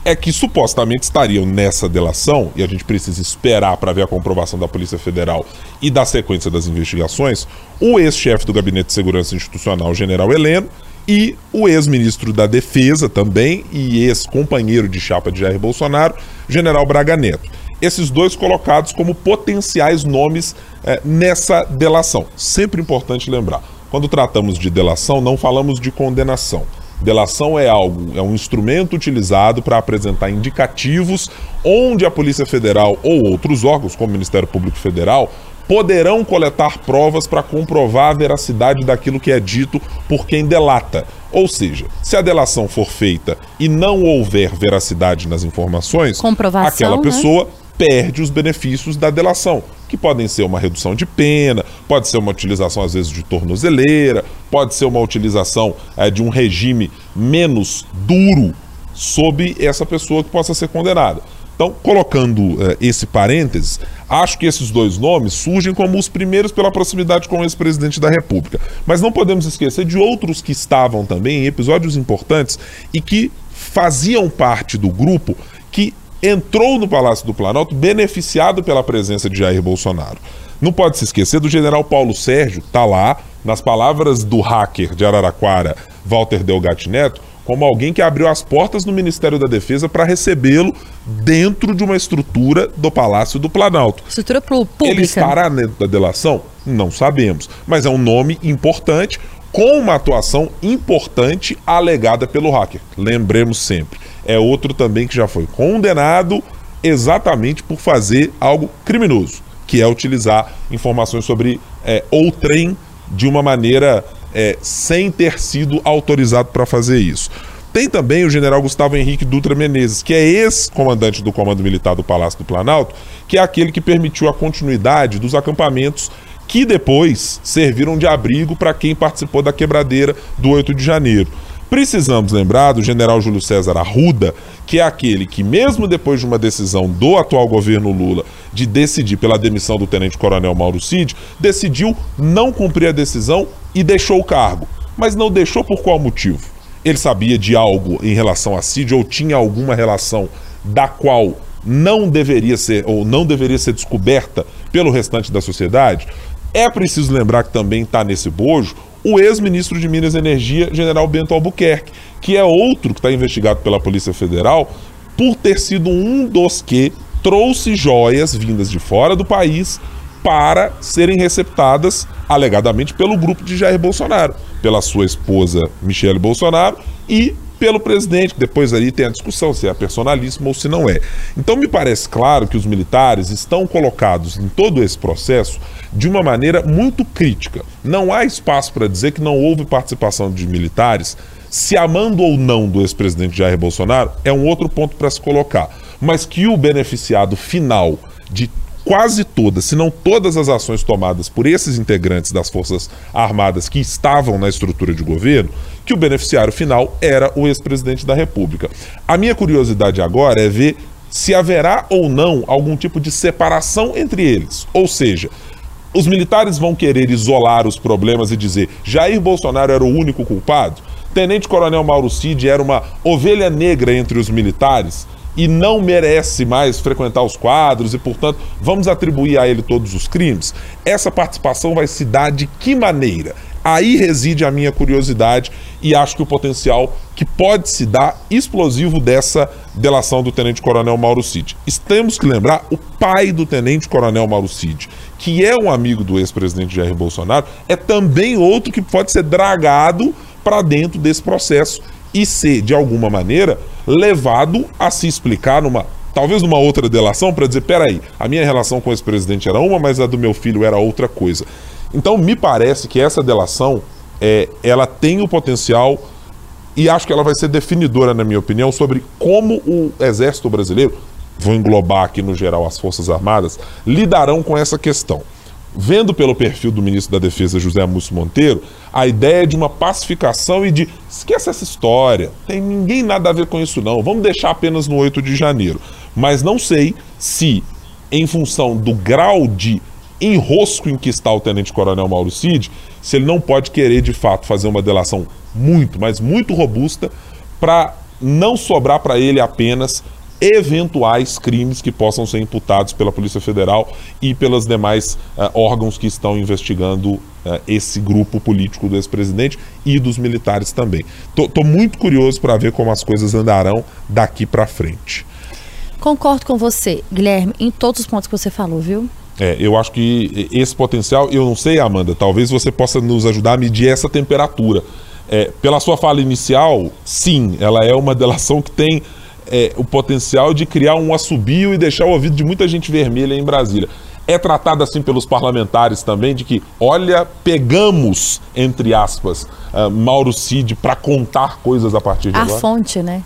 É que supostamente estariam nessa delação, e a gente precisa esperar para ver a comprovação da Polícia Federal e da sequência das investigações, o ex-chefe do Gabinete de Segurança Institucional, General Heleno, e o ex-ministro da Defesa também e ex-companheiro de chapa de Jair Bolsonaro, general Braga Neto. Esses dois colocados como potenciais nomes é, nessa delação. Sempre importante lembrar: quando tratamos de delação, não falamos de condenação. Delação é algo, é um instrumento utilizado para apresentar indicativos onde a Polícia Federal ou outros órgãos, como o Ministério Público Federal, poderão coletar provas para comprovar a veracidade daquilo que é dito por quem delata. Ou seja, se a delação for feita e não houver veracidade nas informações, aquela né? pessoa né? Perde os benefícios da delação, que podem ser uma redução de pena, pode ser uma utilização às vezes de tornozeleira, pode ser uma utilização é, de um regime menos duro sob essa pessoa que possa ser condenada. Então, colocando uh, esse parênteses, acho que esses dois nomes surgem como os primeiros pela proximidade com o ex-presidente da República. Mas não podemos esquecer de outros que estavam também em episódios importantes e que faziam parte do grupo que entrou no Palácio do Planalto beneficiado pela presença de Jair Bolsonaro. Não pode se esquecer do general Paulo Sérgio, está lá, nas palavras do hacker de Araraquara, Walter Delgatti Neto, como alguém que abriu as portas no Ministério da Defesa para recebê-lo dentro de uma estrutura do Palácio do Planalto. Estrutura pública. Ele estará dentro da delação? Não sabemos, mas é um nome importante com uma atuação importante alegada pelo hacker. Lembremos sempre, é outro também que já foi condenado exatamente por fazer algo criminoso, que é utilizar informações sobre é, outrem de uma maneira é, sem ter sido autorizado para fazer isso. Tem também o general Gustavo Henrique Dutra Menezes, que é ex-comandante do Comando Militar do Palácio do Planalto, que é aquele que permitiu a continuidade dos acampamentos que depois serviram de abrigo para quem participou da quebradeira do 8 de janeiro. Precisamos lembrar do general Júlio César Arruda, que é aquele que, mesmo depois de uma decisão do atual governo Lula de decidir pela demissão do tenente-coronel Mauro Cid, decidiu não cumprir a decisão e deixou o cargo. Mas não deixou por qual motivo? Ele sabia de algo em relação a Cid ou tinha alguma relação da qual não deveria ser ou não deveria ser descoberta pelo restante da sociedade? É preciso lembrar que também está nesse bojo o ex-ministro de Minas e Energia, general Bento Albuquerque, que é outro que está investigado pela Polícia Federal por ter sido um dos que trouxe joias vindas de fora do país para serem receptadas alegadamente pelo grupo de Jair Bolsonaro, pela sua esposa Michele Bolsonaro e pelo presidente, que depois ali tem a discussão se é personalíssimo ou se não é. Então me parece claro que os militares estão colocados em todo esse processo de uma maneira muito crítica. Não há espaço para dizer que não houve participação de militares, se amando ou não do ex-presidente Jair Bolsonaro, é um outro ponto para se colocar. Mas que o beneficiado final de quase todas, se não todas as ações tomadas por esses integrantes das Forças Armadas que estavam na estrutura de governo, que o beneficiário final era o ex-presidente da República. A minha curiosidade agora é ver se haverá ou não algum tipo de separação entre eles. Ou seja, os militares vão querer isolar os problemas e dizer Jair Bolsonaro era o único culpado? Tenente Coronel Mauro Cid era uma ovelha negra entre os militares e não merece mais frequentar os quadros e, portanto, vamos atribuir a ele todos os crimes? Essa participação vai se dar de que maneira? Aí reside a minha curiosidade e acho que o potencial que pode se dar explosivo dessa delação do Tenente Coronel Mauro Cid. Temos que lembrar o pai do Tenente Coronel Mauro Cid, que é um amigo do ex-presidente Jair Bolsonaro, é também outro que pode ser dragado para dentro desse processo e ser, de alguma maneira, levado a se explicar numa talvez numa outra delação para dizer, peraí, a minha relação com esse presidente era uma, mas a do meu filho era outra coisa. Então me parece que essa delação é, ela tem o potencial e acho que ela vai ser definidora, na minha opinião, sobre como o Exército Brasileiro, vou englobar aqui no geral as Forças Armadas, lidarão com essa questão. Vendo pelo perfil do ministro da Defesa, José Múcio Monteiro, a ideia de uma pacificação e de esqueça essa história, tem ninguém nada a ver com isso não, vamos deixar apenas no 8 de janeiro. Mas não sei se, em função do grau de enrosco em que está o Tenente Coronel Mauro Cid, se ele não pode querer de fato fazer uma delação muito, mas muito robusta para não sobrar para ele apenas eventuais crimes que possam ser imputados pela Polícia Federal e pelos demais uh, órgãos que estão investigando uh, esse grupo político do ex-presidente e dos militares também. Tô, muito curioso para ver como as coisas andarão daqui para frente. Concordo com você, Guilherme, em todos os pontos que você falou, viu? É, eu acho que esse potencial, eu não sei, Amanda, talvez você possa nos ajudar a medir essa temperatura. É, pela sua fala inicial, sim, ela é uma delação que tem é, o potencial de criar um assobio e deixar o ouvido de muita gente vermelha em Brasília. É tratada assim pelos parlamentares também, de que, olha, pegamos, entre aspas, uh, Mauro Cid para contar coisas a partir de a agora? A fonte, né?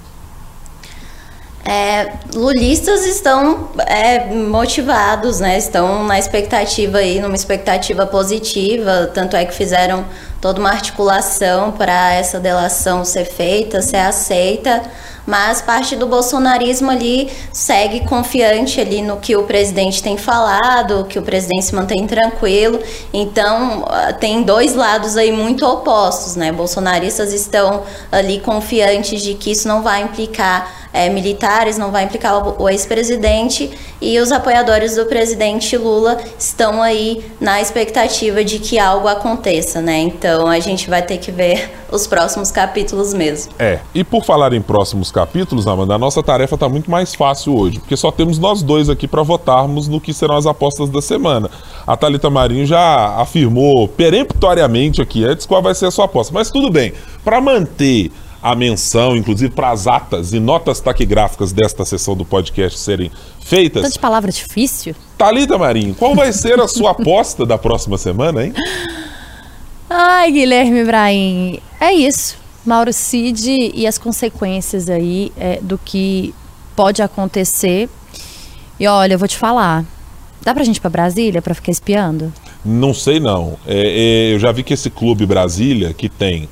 É, lulistas estão é, motivados, né? Estão na expectativa aí, numa expectativa positiva, tanto é que fizeram toda uma articulação para essa delação ser feita, ser aceita, mas parte do bolsonarismo ali segue confiante ali no que o presidente tem falado, que o presidente se mantém tranquilo. Então, ah, tem dois lados aí muito opostos, né? Bolsonaristas estão ali confiantes de que isso não vai implicar é, militares, não vai implicar o, o ex-presidente e os apoiadores do presidente Lula estão aí na expectativa de que algo aconteça, né? Então a gente vai ter que ver os próximos capítulos mesmo. É, e por falar em próximos capítulos, Amanda, a nossa tarefa está muito mais fácil hoje, porque só temos nós dois aqui para votarmos no que serão as apostas da semana. A Thalita Marinho já afirmou peremptoriamente aqui antes qual vai ser a sua aposta, mas tudo bem. Para manter a menção, inclusive para as atas e notas taquigráficas desta sessão do podcast serem feitas. Tanta palavra difícil. Talita Marinho, qual vai ser a sua aposta da próxima semana, hein? <laughs> Ai, Guilherme Ibrahim, é isso. Mauro Cid e as consequências aí é, do que pode acontecer. E olha, eu vou te falar. Dá pra gente ir pra Brasília pra ficar espiando? Não sei não. É, é, eu já vi que esse clube Brasília, que tem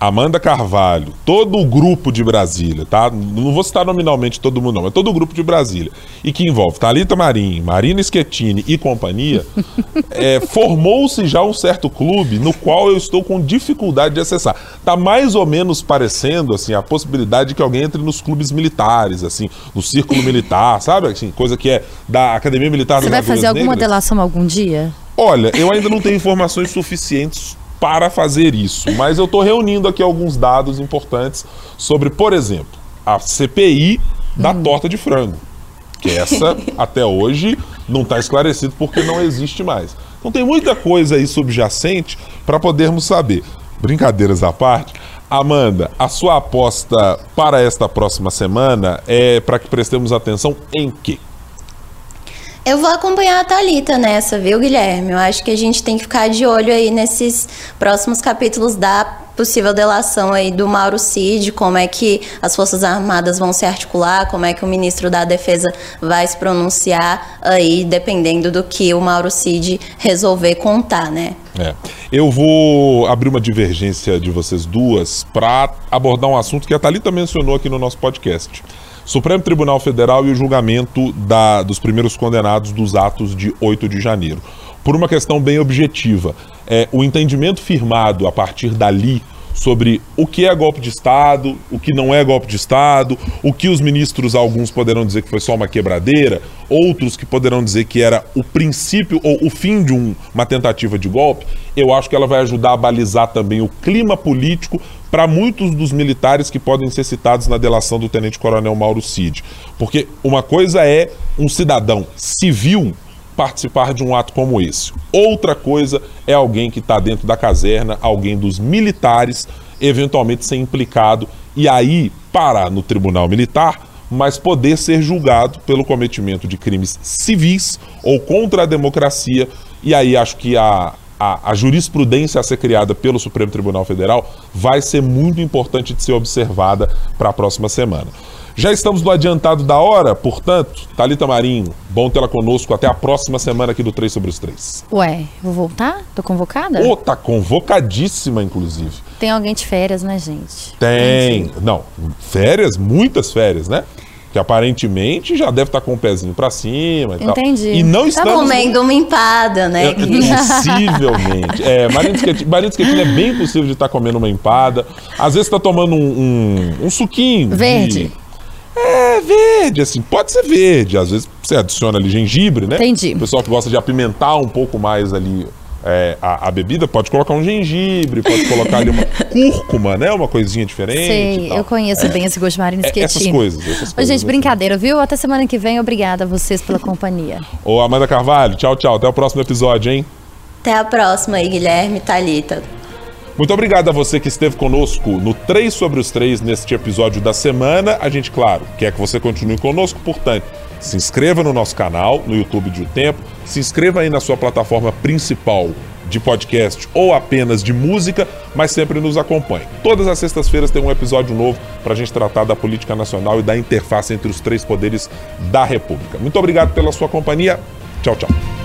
Amanda Carvalho, todo o grupo de Brasília, tá? Não vou citar nominalmente todo mundo, não, mas todo o grupo de Brasília, e que envolve Thalita Marim, Marina Schettini e companhia, <laughs> é, formou-se já um certo clube no qual eu estou com dificuldade de acessar. Tá mais ou menos parecendo, assim, a possibilidade de que alguém entre nos clubes militares, assim, no círculo militar, <laughs> sabe? Assim, coisa que é da Academia Militar Você vai fazer alguma delação algum dia? Olha, eu ainda não tenho informações suficientes para fazer isso. Mas eu estou reunindo aqui alguns dados importantes sobre, por exemplo, a CPI da hum. torta de frango. Que essa, <laughs> até hoje, não está esclarecido porque não existe mais. Então tem muita coisa aí subjacente para podermos saber. Brincadeiras à parte, Amanda, a sua aposta para esta próxima semana é para que prestemos atenção em quê? Eu vou acompanhar a Thalita nessa, viu, Guilherme? Eu acho que a gente tem que ficar de olho aí nesses próximos capítulos da possível delação aí do Mauro Cid, como é que as Forças Armadas vão se articular, como é que o ministro da Defesa vai se pronunciar aí, dependendo do que o Mauro Cid resolver contar, né? É. Eu vou abrir uma divergência de vocês duas para abordar um assunto que a Thalita mencionou aqui no nosso podcast. Supremo Tribunal Federal e o julgamento da, dos primeiros condenados dos atos de 8 de janeiro. Por uma questão bem objetiva, é, o entendimento firmado a partir dali sobre o que é golpe de Estado, o que não é golpe de Estado, o que os ministros, alguns poderão dizer que foi só uma quebradeira, outros que poderão dizer que era o princípio ou o fim de um, uma tentativa de golpe, eu acho que ela vai ajudar a balizar também o clima político para muitos dos militares que podem ser citados na delação do tenente-coronel Mauro Cid. Porque uma coisa é um cidadão civil participar de um ato como esse. Outra coisa é alguém que está dentro da caserna, alguém dos militares, eventualmente ser implicado e aí parar no tribunal militar, mas poder ser julgado pelo cometimento de crimes civis ou contra a democracia. E aí acho que a, a, a, jurisprudência a ser criada pelo Supremo Tribunal Federal vai ser muito importante de ser observada para a próxima semana. Já estamos no adiantado da hora, portanto, Talita Marinho, bom tê-la conosco até a próxima semana aqui do 3 sobre os 3. Ué, vou voltar? Tô convocada? Ô, oh, tá convocadíssima, inclusive. Tem alguém de férias, né, gente? Tem. Entendi. Não, férias, muitas férias, né? que aparentemente já deve estar tá com o pezinho para cima e Entendi. tal. E não tá estamos... comendo uma empada, né? É, possivelmente. é, Marina Schettini é bem possível de estar tá comendo uma empada. Às vezes está tomando um, um, um, suquinho. Verde. De... É, verde, assim, pode ser verde. Às vezes você adiciona ali gengibre, né? Entendi. O pessoal que gosta de apimentar um pouco mais ali é, a, a, bebida, pode colocar um gengibre, pode colocar ali uma <laughs> cúrcuma, né? Uma coisinha diferente. Sei, eu conheço é. bem esse gosto de marino é, essas coisas, essas coisas. gente, assim. brincadeira, viu? Até semana que vem. Obrigada a vocês pela companhia. Ô, Amanda Carvalho, tchau, tchau. Até o próximo episódio, hein? Até a próxima aí, Guilherme Thalita. Muito obrigado a você que esteve conosco no 3 sobre os 3 neste episódio da semana. A gente, claro, quer que você continue conosco, portanto, se inscreva no nosso canal, no YouTube de O Tempo, se inscreva aí na sua plataforma principal de podcast ou apenas de música, mas sempre nos acompanhe. Todas as sextas-feiras tem um episódio novo para a gente tratar da política nacional e da interface entre os três poderes da República. Muito obrigado pela sua companhia. Tchau, tchau.